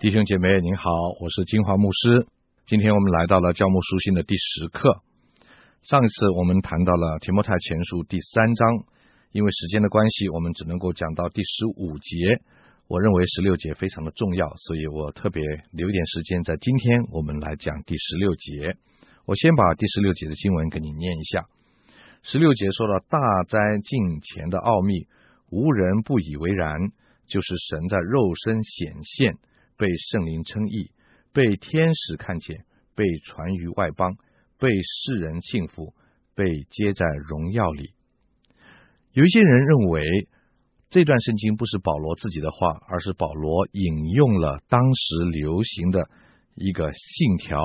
弟兄姐妹，您好，我是金华牧师。今天我们来到了教牧书信的第十课。上一次我们谈到了提摩太前书第三章，因为时间的关系，我们只能够讲到第十五节。我认为十六节非常的重要，所以我特别留一点时间在今天我们来讲第十六节。我先把第十六节的经文给你念一下。十六节说到大灾近前的奥秘，无人不以为然，就是神在肉身显现。被圣灵称义，被天使看见，被传于外邦，被世人信服，被接在荣耀里。有一些人认为这段圣经不是保罗自己的话，而是保罗引用了当时流行的一个信条。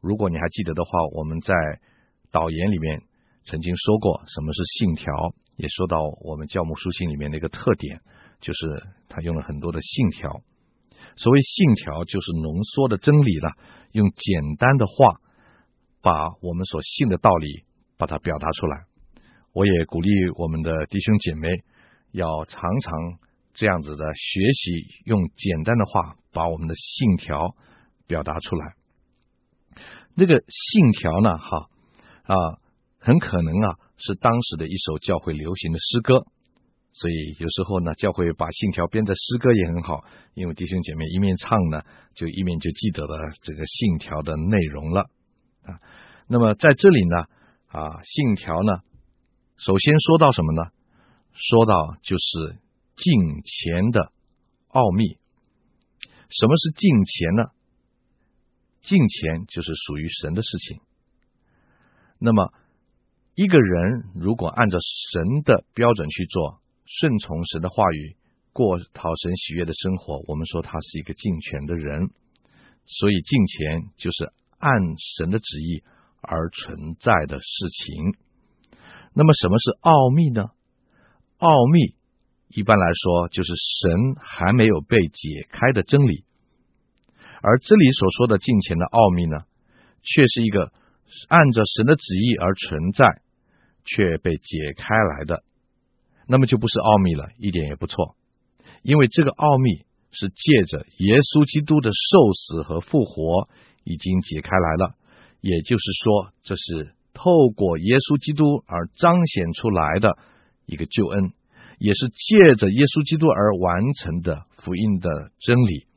如果你还记得的话，我们在导言里面曾经说过什么是信条，也说到我们教牧书信里面的一个特点，就是他用了很多的信条。所谓信条，就是浓缩的真理了，用简单的话把我们所信的道理把它表达出来。我也鼓励我们的弟兄姐妹要常常这样子的学习，用简单的话把我们的信条表达出来。这个信条呢，哈啊，很可能啊是当时的一首教会流行的诗歌。所以有时候呢，教会把信条编的诗歌也很好，因为弟兄姐妹一面唱呢，就一面就记得了这个信条的内容了啊。那么在这里呢，啊，信条呢，首先说到什么呢？说到就是敬虔的奥秘。什么是敬虔呢？敬虔就是属于神的事情。那么一个人如果按照神的标准去做，顺从神的话语，过讨神喜悦的生活，我们说他是一个敬虔的人。所以敬虔就是按神的旨意而存在的事情。那么什么是奥秘呢？奥秘一般来说就是神还没有被解开的真理，而这里所说的敬虔的奥秘呢，却是一个按着神的旨意而存在，却被解开来的。那么就不是奥秘了，一点也不错，因为这个奥秘是借着耶稣基督的受死和复活已经解开来了，也就是说，这是透过耶稣基督而彰显出来的一个救恩，也是借着耶稣基督而完成的福音的真理。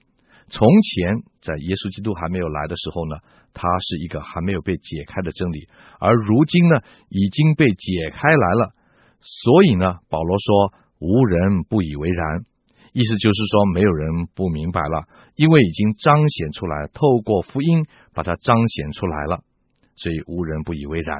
从前在耶稣基督还没有来的时候呢，它是一个还没有被解开的真理，而如今呢，已经被解开来了。所以呢，保罗说无人不以为然，意思就是说没有人不明白了，因为已经彰显出来，透过福音把它彰显出来了，所以无人不以为然。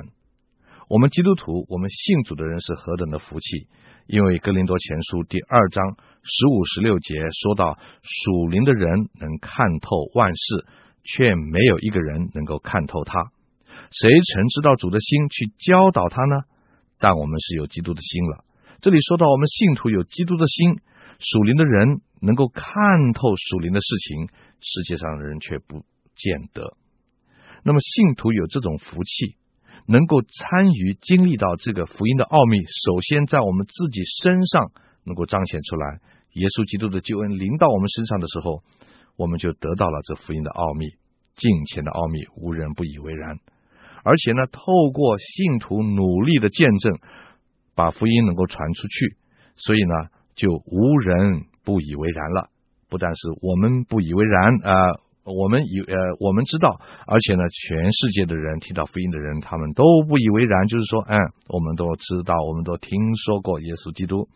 我们基督徒，我们信主的人是何等的福气，因为格林多前书第二章十五、十六节说到属灵的人能看透万事，却没有一个人能够看透他。谁曾知道主的心去教导他呢？但我们是有基督的心了。这里说到我们信徒有基督的心，属灵的人能够看透属灵的事情，世界上的人却不见得。那么信徒有这种福气，能够参与经历到这个福音的奥秘，首先在我们自己身上能够彰显出来。耶稣基督的救恩临到我们身上的时候，我们就得到了这福音的奥秘，敬虔的奥秘，无人不以为然。而且呢，透过信徒努力的见证，把福音能够传出去，所以呢，就无人不以为然了。不但是我们不以为然啊、呃，我们以呃，我们知道，而且呢，全世界的人听到福音的人，他们都不以为然，就是说，嗯，我们都知道，我们都听说过耶稣基督。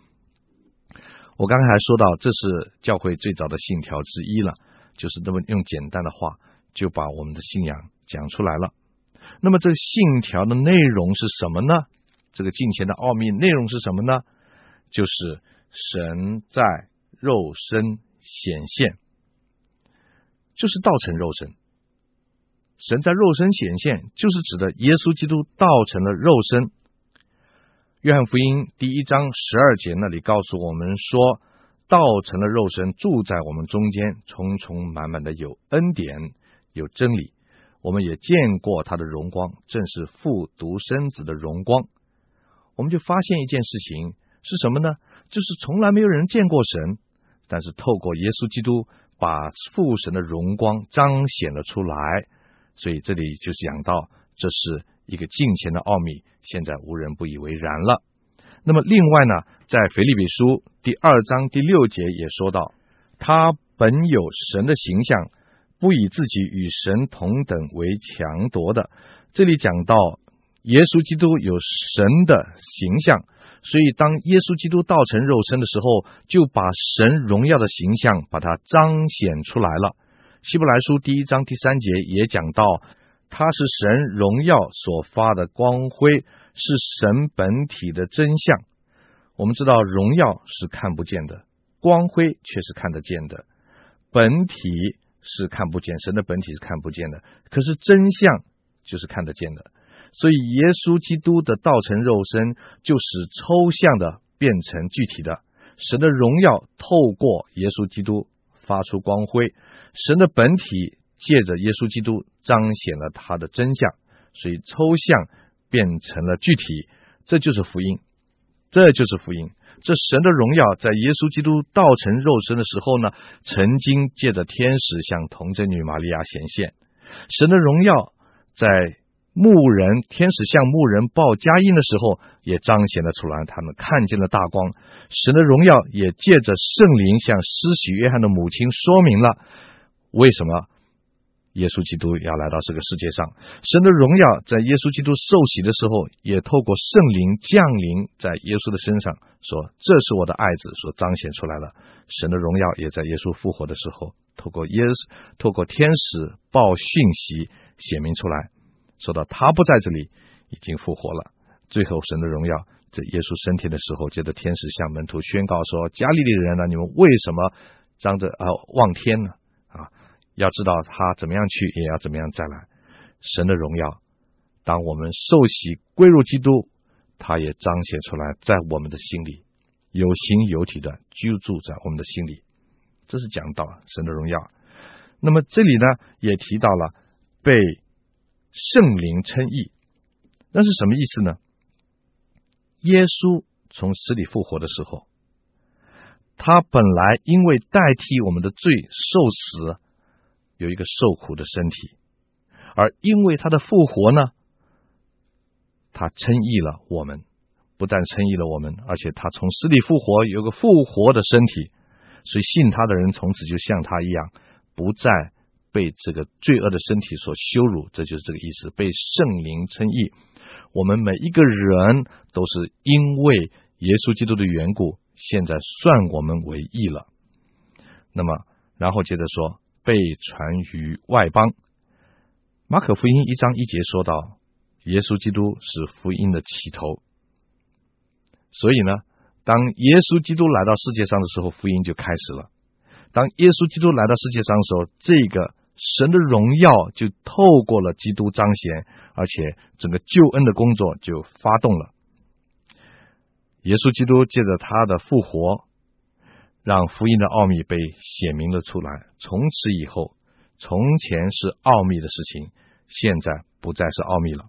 我刚才说到，这是教会最早的信条之一了，就是这么用简单的话就把我们的信仰讲出来了。那么这个信条的内容是什么呢？这个敬虔的奥秘内容是什么呢？就是神在肉身显现，就是道成肉身。神在肉身显现，就是指的耶稣基督道成了肉身。约翰福音第一章十二节那里告诉我们说，道成了肉身，住在我们中间，充充满满的有恩典，有真理。我们也见过他的荣光，正是父独生子的荣光。我们就发现一件事情是什么呢？就是从来没有人见过神，但是透过耶稣基督把父神的荣光彰显了出来。所以这里就是讲到，这是一个敬虔的奥秘，现在无人不以为然了。那么另外呢，在腓立比书第二章第六节也说到，他本有神的形象，不以自己与神同等为强夺的。这里讲到耶稣基督有神的形象，所以当耶稣基督道成肉身的时候，就把神荣耀的形象把它彰显出来了。希伯来书第一章第三节也讲到，他是神荣耀所发的光辉，是神本体的真相。我们知道荣耀是看不见的，光辉却是看得见的。本体是看不见，神的本体是看不见的，可是真相就是看得见的。所以耶稣基督的道成肉身，就使抽象的变成具体的。神的荣耀透过耶稣基督发出光辉。神的本体借着耶稣基督彰显了他的真相，所以抽象变成了具体，这就是福音，这就是福音。这神的荣耀在耶稣基督道成肉身的时候呢，曾经借着天使向童贞女玛利亚显现。神的荣耀在牧人天使向牧人报佳音的时候，也彰显了出来，他们看见了大光。神的荣耀也借着圣灵向施洗约翰的母亲说明了。为什么耶稣基督要来到这个世界上？神的荣耀在耶稣基督受洗的时候，也透过圣灵降临在耶稣的身上，说：“这是我的爱子，所彰显出来了。”神的荣耀也在耶稣复活的时候，透过耶稣，透过天使报讯息显明出来，说到他不在这里，已经复活了。最后，神的荣耀在耶稣升天的时候，接着天使向门徒宣告说：“加利利人呢，你们为什么张着啊望天呢？”要知道他怎么样去，也要怎么样再来。神的荣耀，当我们受洗归入基督，他也彰显出来，在我们的心里有形有体的居住在我们的心里。这是讲到神的荣耀。那么这里呢，也提到了被圣灵称义，那是什么意思呢？耶稣从死里复活的时候，他本来因为代替我们的罪受死。有一个受苦的身体，而因为他的复活呢，他称义了我们，不但称义了我们，而且他从死里复活，有个复活的身体，所以信他的人从此就像他一样，不再被这个罪恶的身体所羞辱。这就是这个意思，被圣灵称义。我们每一个人都是因为耶稣基督的缘故，现在算我们为义了。那么，然后接着说。被传于外邦。马可福音一章一节说到，耶稣基督是福音的起头。所以呢，当耶稣基督来到世界上的时候，福音就开始了。当耶稣基督来到世界上的时候，这个神的荣耀就透过了基督彰显，而且整个救恩的工作就发动了。耶稣基督借着他的复活。让福音的奥秘被显明了出来。从此以后，从前是奥秘的事情，现在不再是奥秘了，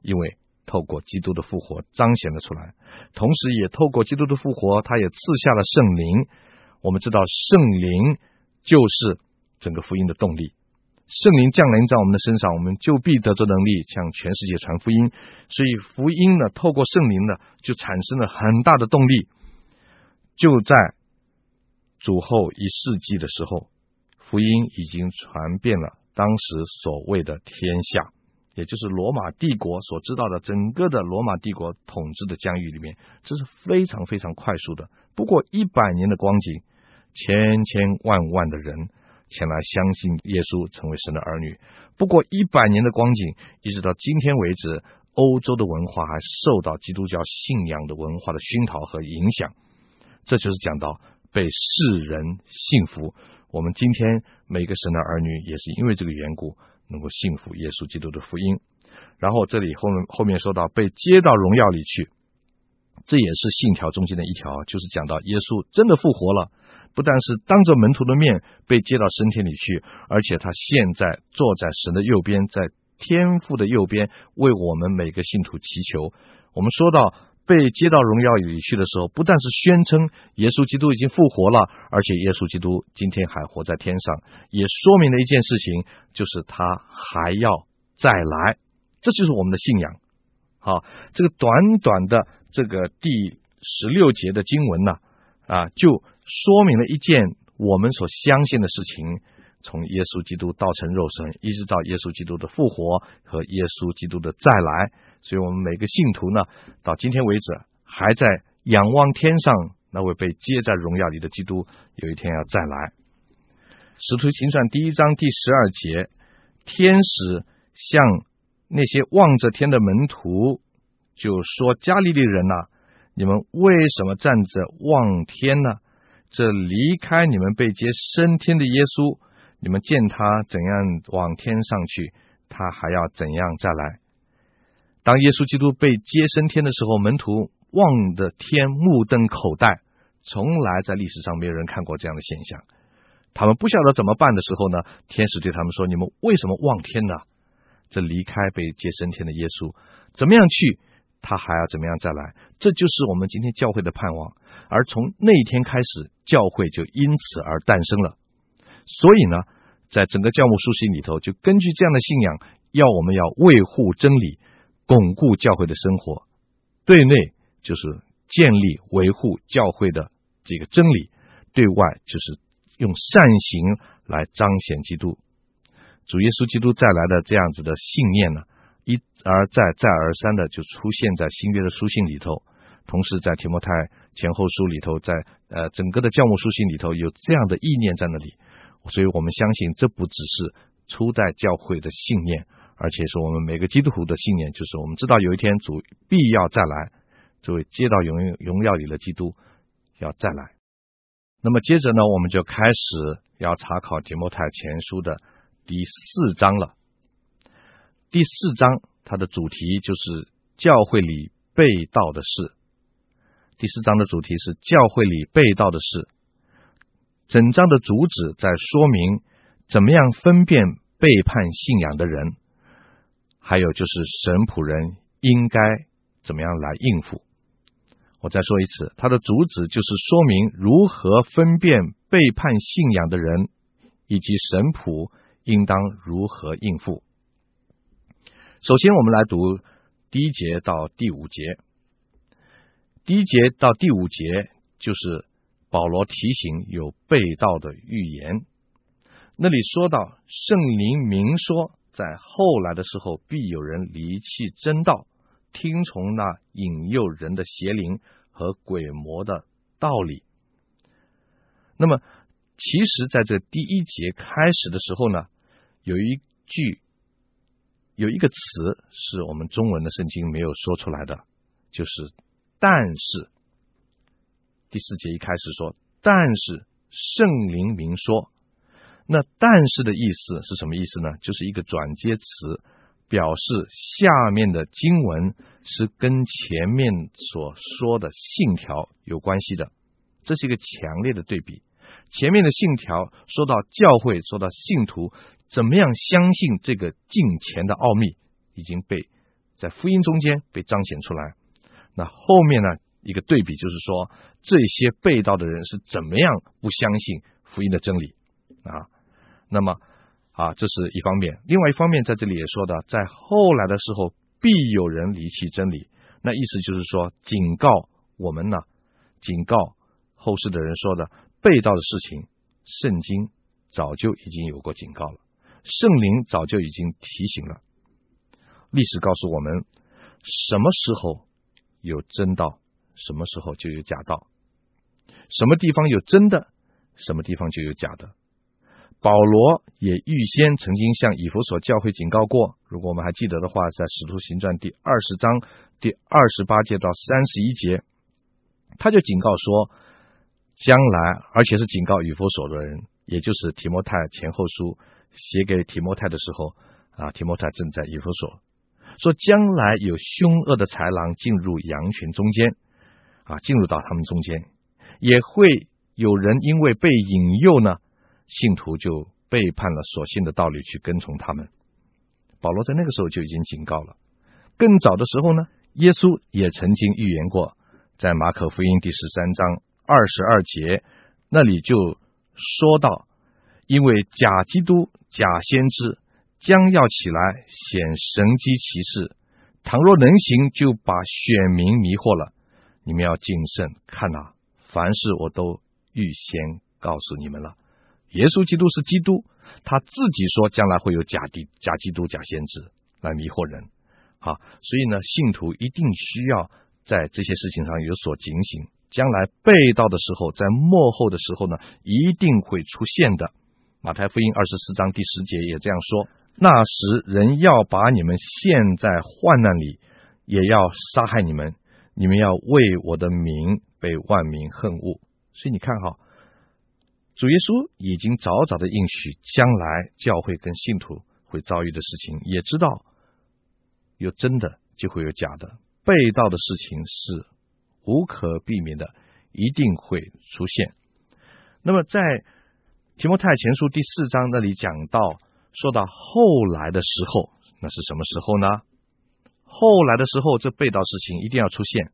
因为透过基督的复活彰显了出来。同时，也透过基督的复活，他也赐下了圣灵。我们知道，圣灵就是整个福音的动力。圣灵降临在我们的身上，我们就必得着能力，向全世界传福音。所以，福音呢，透过圣灵呢，就产生了很大的动力，就在。主后一世纪的时候，福音已经传遍了当时所谓的天下，也就是罗马帝国所知道的整个的罗马帝国统治的疆域里面，这是非常非常快速的。不过一百年的光景，千千万万的人前来相信耶稣，成为神的儿女。不过一百年的光景，一直到今天为止，欧洲的文化还受到基督教信仰的文化的熏陶和影响。这就是讲到。被世人信服，我们今天每个神的儿女也是因为这个缘故，能够信服耶稣基督的福音。然后这里后面后面说到被接到荣耀里去，这也是信条中间的一条，就是讲到耶稣真的复活了，不但是当着门徒的面被接到升天里去，而且他现在坐在神的右边，在天父的右边为我们每个信徒祈求。我们说到被接到荣耀里去的时候，不但是宣称耶稣基督已经复活了，而且耶稣基督今天还活在天上，也说明了一件事情，就是他还要再来。这就是我们的信仰。好，这个短短的这个第十六节的经文呢，啊，就说明了一件我们所相信的事情：从耶稣基督道成肉身，一直到耶稣基督的复活和耶稣基督的再来。所以，我们每个信徒呢，到今天为止还在仰望天上那位被接在荣耀里的基督，有一天要再来。使徒行传第一章第十二节，天使向。那些望着天的门徒就说：“加利利人呐，你们为什么站着望天呢？这离开你们被接升天的耶稣，你们见他怎样往天上去，他还要怎样再来？当耶稣基督被接升天的时候，门徒望着天，目瞪口呆，从来在历史上没有人看过这样的现象。他们不晓得怎么办的时候呢，天使对他们说：‘你们为什么望天呢？’这离开被接升天的耶稣，怎么样去，他还要怎么样再来？这就是我们今天教会的盼望。而从那一天开始，教会就因此而诞生了。所以呢，在整个教牧书信里头，就根据这样的信仰，要我们要维护真理，巩固教会的生活。对内就是建立维护教会的这个真理，对外就是用善行来彰显基督。主耶稣基督再来的这样子的信念呢，一而再再而三的就出现在新约的书信里头，同时在提摩太前后书里头，在呃整个的教牧书信里头有这样的意念在那里，所以我们相信这不只是初代教会的信念，而且是我们每个基督徒的信念，就是我们知道有一天主必要再来，这位接到荣荣耀里的基督要再来。那么接着呢，我们就开始要查考提摩太前书的。第四章了。第四章它的主题就是教会里被盗的事。第四章的主题是教会里被盗的事。整章的主旨在说明怎么样分辨背叛信仰的人，还有就是神仆人应该怎么样来应付。我再说一次，它的主旨就是说明如何分辨背叛信仰的人，以及神仆。应当如何应付？首先，我们来读第一节到第五节。第一节到第五节就是保罗提醒有背道的预言。那里说到圣灵明说，在后来的时候，必有人离弃真道，听从那引诱人的邪灵和鬼魔的道理。那么，其实在这第一节开始的时候呢，有一句，有一个词是我们中文的圣经没有说出来的，就是“但是”。第四节一开始说“但是圣灵明说”，那“但是”的意思是什么意思呢？就是一个转接词，表示下面的经文是跟前面所说的信条有关系的，这是一个强烈的对比。前面的信条说到教会，说到信徒怎么样相信这个敬虔的奥秘，已经被在福音中间被彰显出来。那后面呢，一个对比就是说，这些被道的人是怎么样不相信福音的真理啊？那么啊，这是一方面。另外一方面，在这里也说的，在后来的时候，必有人离弃真理。那意思就是说，警告我们呢，警告后世的人说的。被道的事情，圣经早就已经有过警告了，圣灵早就已经提醒了。历史告诉我们，什么时候有真道，什么时候就有假道；什么地方有真的，什么地方就有假的。保罗也预先曾经向以弗所教会警告过，如果我们还记得的话，在《使徒行传》第二十章第二十八节到三十一节，他就警告说。将来，而且是警告以弗所的人，也就是提摩太前后书写给提摩太的时候啊，提摩太正在以弗所，说将来有凶恶的豺狼进入羊群中间啊，进入到他们中间，也会有人因为被引诱呢，信徒就背叛了所信的道理，去跟从他们。保罗在那个时候就已经警告了，更早的时候呢，耶稣也曾经预言过，在马可福音第十三章二十二节那里就说到，因为假基督、假先知将要起来显神迹奇事，倘若能行，就把选民迷惑了。你们要谨慎看哪，凡事我都预先告诉你们了。耶稣基督是基督，他自己说将来会有假的假基督、假先知来迷惑人。好，所以呢，信徒一定需要在这些事情上有所警醒，将来被盗的时候，在幕后的时候呢，一定会出现的。马太福音二十四章第十节也这样说：那时人要把你们陷在患难里，也要杀害你们。你们要为我的名被万民恨恶，所以你看哈，主耶稣已经早早的应许将来教会跟信徒会遭遇的事情，也知道有真的就会有假的，被盗的事情是无可避免的，一定会出现。那么在提摩太前书第四章那里讲到，说到后来的时候，那是什么时候呢？后来的时候，这被盗事情一定要出现。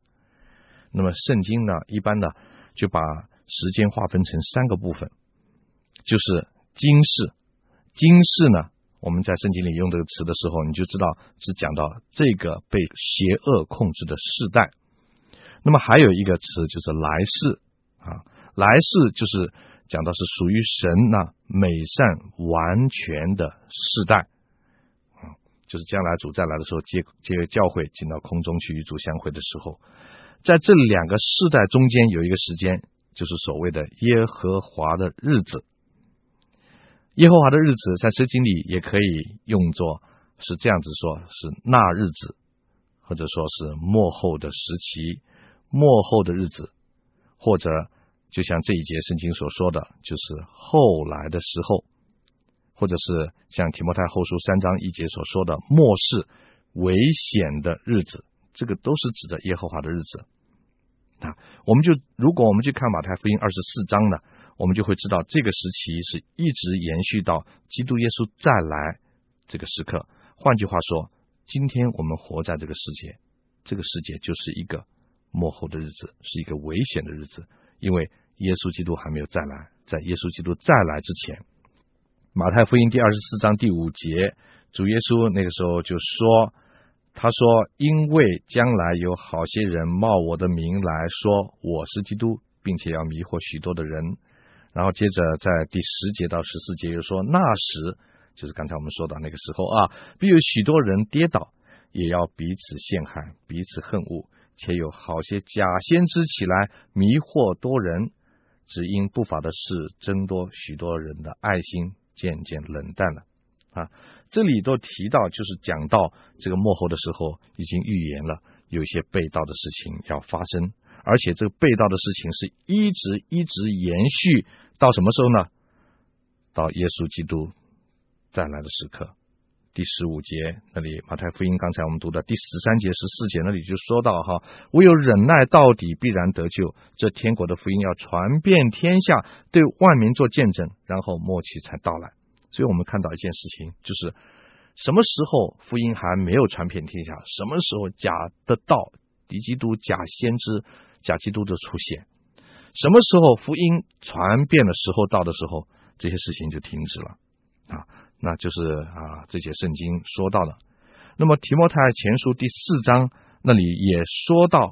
那么圣经呢，一般呢就把时间划分成三个部分，就是今世。今世呢，我们在圣经里用这个词的时候，你就知道是讲到这个被邪恶控制的世代。那么还有一个词就是来世啊，来世就是讲到是属于神那美善完全的世代。就是将来主再来的时候，接接教会进到空中去与主相会的时候，在这两个世代中间有一个时间，就是所谓的耶和华的日子。耶和华的日子在圣经里也可以用作是这样子说，是那日子，或者说是末后的时期、末后的日子，或者就像这一节圣经所说的，就是后来的时候。或者是像提摩太后书三章一节所说的末世危险的日子，这个都是指的耶和华的日子啊。我们就如果我们去看马太福音二十四章呢，我们就会知道这个时期是一直延续到基督耶稣再来这个时刻。换句话说，今天我们活在这个世界，这个世界就是一个末后的日子，是一个危险的日子，因为耶稣基督还没有再来，在耶稣基督再来之前。马太福音第二十四章第五节，主耶稣那个时候就说：“他说，因为将来有好些人冒我的名来说我是基督，并且要迷惑许多的人。”然后接着在第十节到十四节又说：“那时就是刚才我们说到那个时候啊，必有许多人跌倒，也要彼此陷害，彼此恨恶，且有好些假先知起来迷惑多人，只因不法的事增多，许多人的爱心。”渐渐冷淡了啊！这里都提到，就是讲到这个幕后的时候，已经预言了有些被盗的事情要发生，而且这个被盗的事情是一直一直延续到什么时候呢？到耶稣基督再来的时刻。第十五节那里，马太福音刚才我们读的第十三节、十四节那里就说到哈，唯有忍耐到底，必然得救。这天国的福音要传遍天下，对万民做见证，然后末期才到来。所以我们看到一件事情，就是什么时候福音还没有传遍天下，什么时候假的道、敌基督、假先知、假基督的出现，什么时候福音传遍的时候到的时候，这些事情就停止了啊。那就是啊，这些圣经说到了。那么提摩太前书第四章那里也说到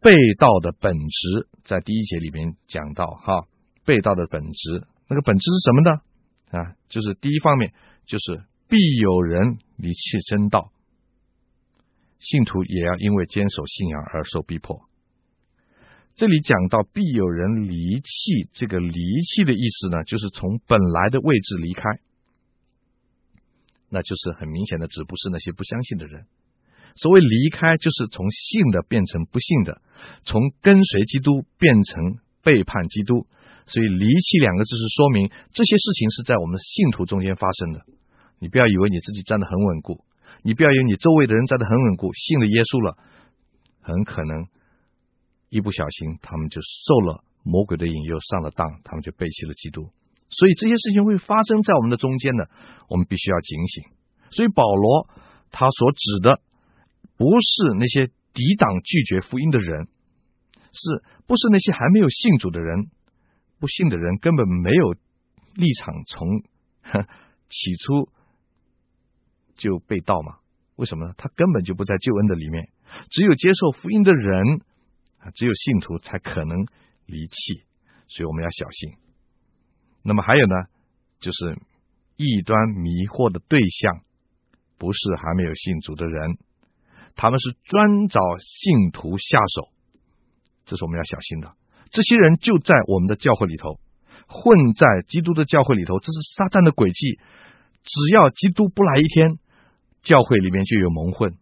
被盗的本质，在第一节里面讲到哈，被盗的本质，那个本质是什么呢？啊，就是第一方面就是必有人离弃真道，信徒也要因为坚守信仰而受逼迫。这里讲到必有人离弃，这个离弃的意思呢，就是从本来的位置离开。那就是很明显的，指不是那些不相信的人。所谓离开，就是从信的变成不信的，从跟随基督变成背叛基督。所以“离弃”两个字是说明这些事情是在我们信徒中间发生的。你不要以为你自己站得很稳固，你不要以为你周围的人站得很稳固，信了耶稣了，很可能一不小心他们就受了魔鬼的引诱，上了当，他们就背弃了基督。所以这些事情会发生在我们的中间呢，我们必须要警醒。所以保罗他所指的不是那些抵挡拒绝福音的人，是不是那些还没有信主的人？不信的人根本没有立场从 起初就被盗嘛？为什么呢？他根本就不在救恩的里面。只有接受福音的人啊，只有信徒才可能离弃，所以我们要小心。那么还有呢，就是异端迷惑的对象，不是还没有信主的人，他们是专找信徒下手，这是我们要小心的。这些人就在我们的教会里头，混在基督的教会里头，这是撒旦的诡计。只要基督不来一天，教会里面就有蒙混。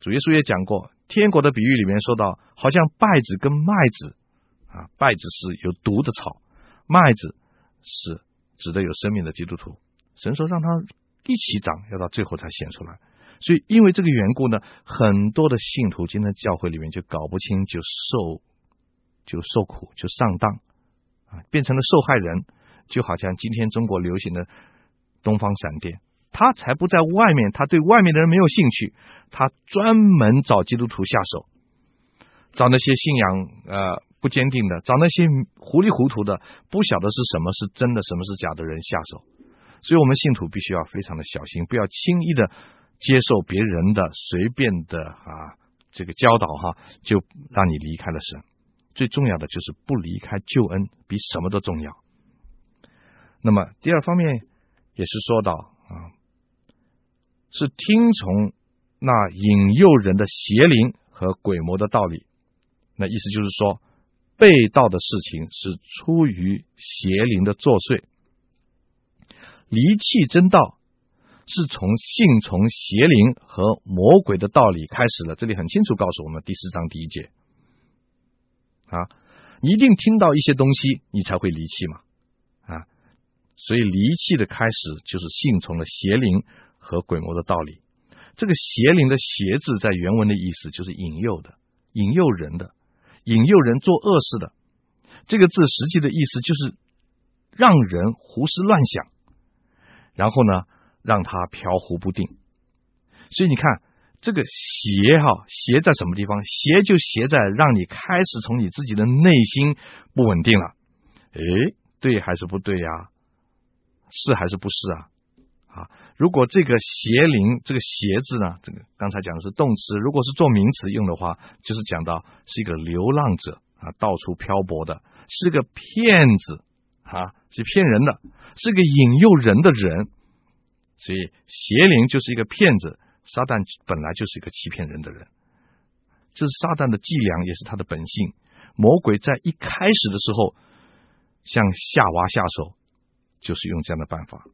主耶稣也讲过，天国的比喻里面说到，好像稗子跟麦子啊，稗子是有毒的草，麦子是指的有生命的基督徒。神说让他一起长，要到最后才显出来。所以因为这个缘故呢，很多的信徒今天教会里面就搞不清，就受就受苦，就上当啊，变成了受害人。就好像今天中国流行的东方闪电。他才不在外面，他对外面的人没有兴趣，他专门找基督徒下手，找那些信仰呃不坚定的，找那些糊里糊涂的，不晓得是什么是真的，什么是假的人下手。所以，我们信徒必须要非常的小心，不要轻易的接受别人的随便的啊这个教导哈，就让你离开了神。最重要的就是不离开救恩，比什么都重要。那么第二方面也是说到啊。是听从那引诱人的邪灵和鬼魔的道理，那意思就是说，被盗的事情是出于邪灵的作祟，离弃真道是从信从邪灵和魔鬼的道理开始了。这里很清楚告诉我们，第四章第一节啊，一定听到一些东西，你才会离弃嘛啊，所以离弃的开始就是信从了邪灵。和鬼魔的道理，这个邪灵的邪字在原文的意思就是引诱的、引诱人的、引诱人做恶事的。这个字实际的意思就是让人胡思乱想，然后呢，让他飘忽不定。所以你看，这个邪哈邪在什么地方？邪就邪在让你开始从你自己的内心不稳定了。诶，对还是不对呀？是还是不是啊？啊，如果这个邪灵，这个邪字呢，这个刚才讲的是动词，如果是做名词用的话，就是讲到是一个流浪者啊，到处漂泊的，是个骗子啊，是骗人的，是个引诱人的人，所以邪灵就是一个骗子，撒旦本来就是一个欺骗人的人，这是撒旦的伎俩，也是他的本性。魔鬼在一开始的时候向夏娃下手，就是用这样的办法。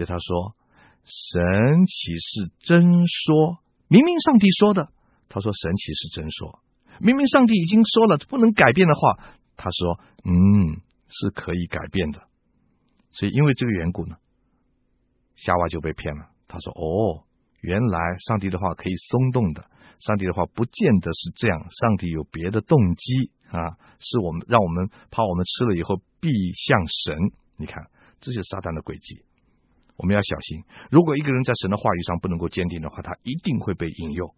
对他说：“神岂是真说？明明上帝说的。”他说：“神岂是真说？明明上帝已经说了不能改变的话。”他说：“嗯，是可以改变的。”所以因为这个缘故呢，夏娃就被骗了。他说：“哦，原来上帝的话可以松动的，上帝的话不见得是这样，上帝有别的动机啊，是我们让我们怕我们吃了以后必像神。你看，这就是撒旦的诡计。”我们要小心，如果一个人在神的话语上不能够坚定的话，他一定会被引诱。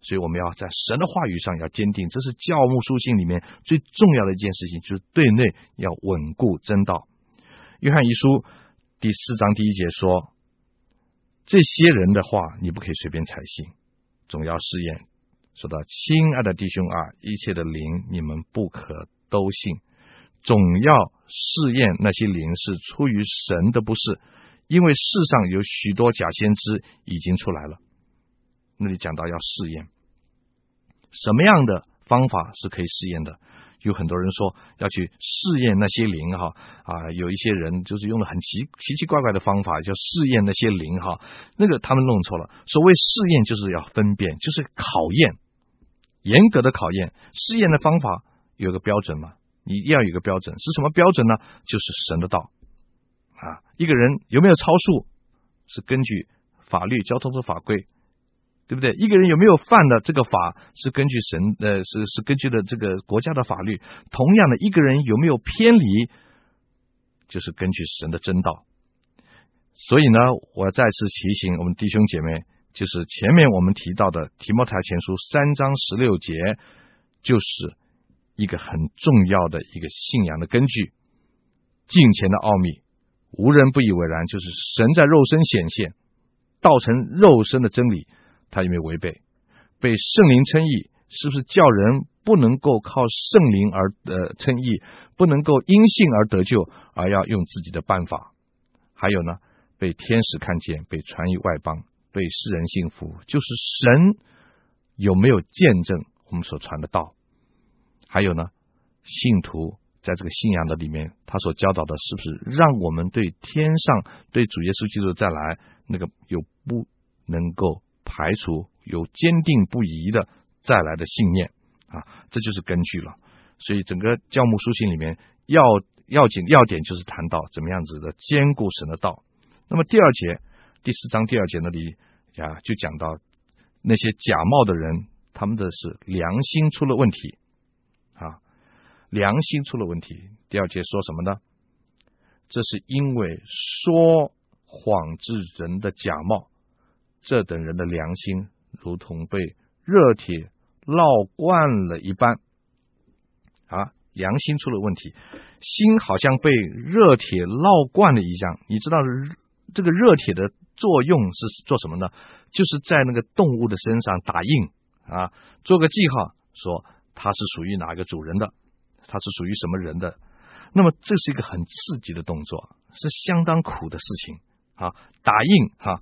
所以我们要在神的话语上要坚定，这是教牧书信里面最重要的一件事情，就是对内要稳固真道。约翰一书第四章第一节说：“这些人的话你不可以随便采信，总要试验。”说到亲爱的弟兄啊，一切的灵你们不可都信，总要试验那些灵是出于神的，不是。因为世上有许多假先知已经出来了，那里讲到要试验，什么样的方法是可以试验的？有很多人说要去试验那些灵哈啊，有一些人就是用了很奇奇奇怪怪的方法，叫试验那些灵哈，那个他们弄错了。所谓试验就是要分辨，就是考验，严格的考验。试验的方法有个标准嘛？你一定要有个标准，是什么标准呢？就是神的道。啊，一个人有没有超速，是根据法律交通的法规，对不对？一个人有没有犯的这个法，是根据神呃，是是根据的这个国家的法律。同样的，一个人有没有偏离，就是根据神的真道。所以呢，我再次提醒我们弟兄姐妹，就是前面我们提到的提摩太前书三章十六节，就是一个很重要的一个信仰的根据。敬虔的奥秘，无人不以为然，就是神在肉身显现，道成肉身的真理，他有没有违背？被圣灵称义，是不是叫人不能够靠圣灵而呃称义，不能够因信而得救，而要用自己的办法？还有呢，被天使看见，被传于外邦，被世人信服，就是神有没有见证我们所传的道？还有呢，信徒在这个信仰的里面，他所教导的是不是让我们对天上对主耶稣基督再来那个有不能够排除有坚定不移的再来的信念啊？这就是根据了。所以整个教牧书信里面要要紧要点就是谈到怎么样子的坚固神的道。那么第二节第四章第二节那里啊，就讲到那些假冒的人，他们的是良心出了问题，良心出了问题。第二节说什么呢？这是因为说谎之人的假冒，这等人的良心如同被热铁烙惯了一般啊。良心出了问题，心好像被热铁烙惯了一样。你知道这个热铁的作用是做什么呢？就是在那个动物的身上打印啊，做个记号，说它是属于哪个主人的，它是属于什么人的。那么这是一个很刺激的动作，是相当苦的事情啊，打印哈、啊。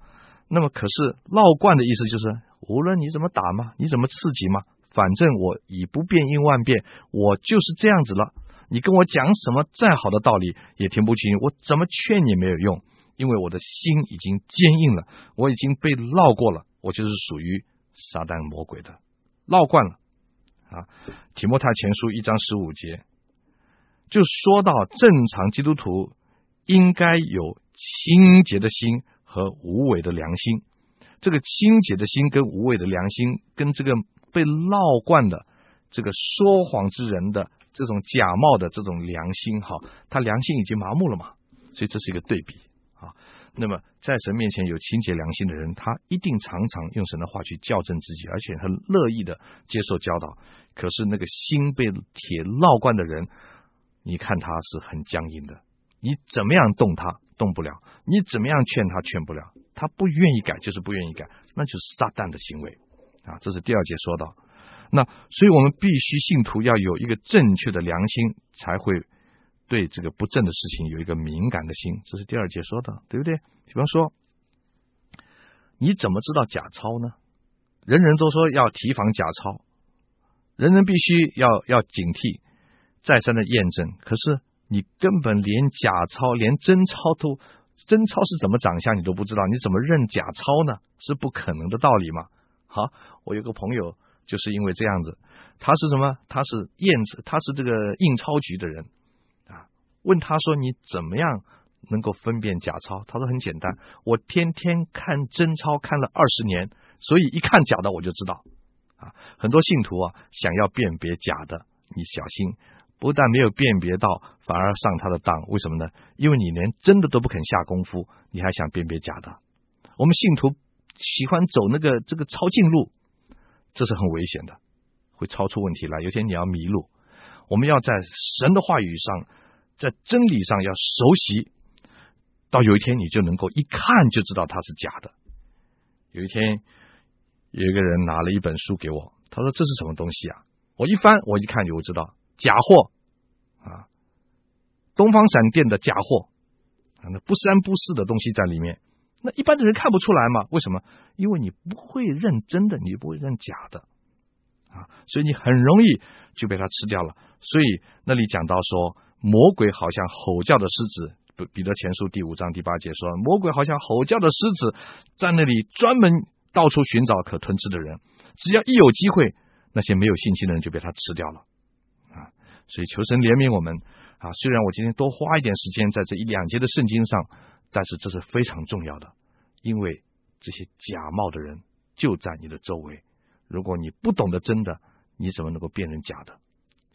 那么可是烙惯的意思就是，无论你怎么打嘛，你怎么刺激嘛。反正我以不变应万变，我就是这样子了。你跟我讲什么再好的道理也听不进，我怎么劝也没有用，因为我的心已经坚硬了，我已经被烙过了，我就是属于撒旦魔鬼的，烙惯了啊。提摩太前书一章十五节就说到，正常基督徒应该有清洁的心和无伪的良心。这个清洁的心跟无伪的良心跟这个。被烙惯的这个说谎之人的这种假冒的这种良心，哈，他良心已经麻木了嘛，所以这是一个对比啊。那么在神面前有清洁良心的人，他一定常常用神的话去校正自己，而且很乐意的接受教导。可是那个心被铁烙惯的人，你看他是很僵硬的，你怎么样动他动不了，你怎么样劝他劝不了，他不愿意改就是不愿意改，那就是撒旦的行为。啊，这是第二节说到，那所以我们必须信徒要有一个正确的良心，才会对这个不正的事情有一个敏感的心。这是第二节说的，对不对？比方说，你怎么知道假钞呢？人人都说要提防假钞，人人必须要要警惕，再三的验证。可是你根本连假钞、连真钞都真钞是怎么长相你都不知道，你怎么认假钞呢？是不可能的道理嘛。好，我有个朋友就是因为这样子，他是什么？他是验，他是这个印钞局的人。问他说：“你怎么样能够分辨假钞？”他说：“很简单，我天天看真钞看了二十年，所以一看假的我就知道。”啊，很多信徒啊想要辨别假的，你小心，不但没有辨别到，反而上他的当。为什么呢？因为你连真的都不肯下功夫，你还想辨别假的。我们信徒。喜欢走那个这个抄近路，这是很危险的，会抄出问题来。有一天你要迷路，我们要在神的话语上，在真理上要熟悉，到有一天你就能够一看就知道它是假的。有一天有一个人拿了一本书给我，他说，这是什么东西啊？我一翻，我一看就知道假货啊，东方闪电的假货啊，那不三不四的东西在里面。那一般的人看不出来嘛？为什么？因为你不会认真的，你不会认假的啊，所以你很容易就被他吃掉了。所以那里讲到说，魔鬼好像吼叫的狮子，彼得前书第五章第八节说，魔鬼好像吼叫的狮子，在那里专门到处寻找可吞吃的人。只要一有机会，那些没有信心的人就被他吃掉了啊。所以求神怜悯我们啊！虽然我今天多花一点时间在这一两节的圣经上。但是这是非常重要的，因为这些假冒的人就在你的周围。如果你不懂得真的，你怎么能够辨认假的？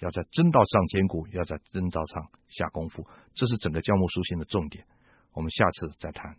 要在真道上坚固，要在真道上下功夫，这是整个教牧书信的重点。我们下次再谈。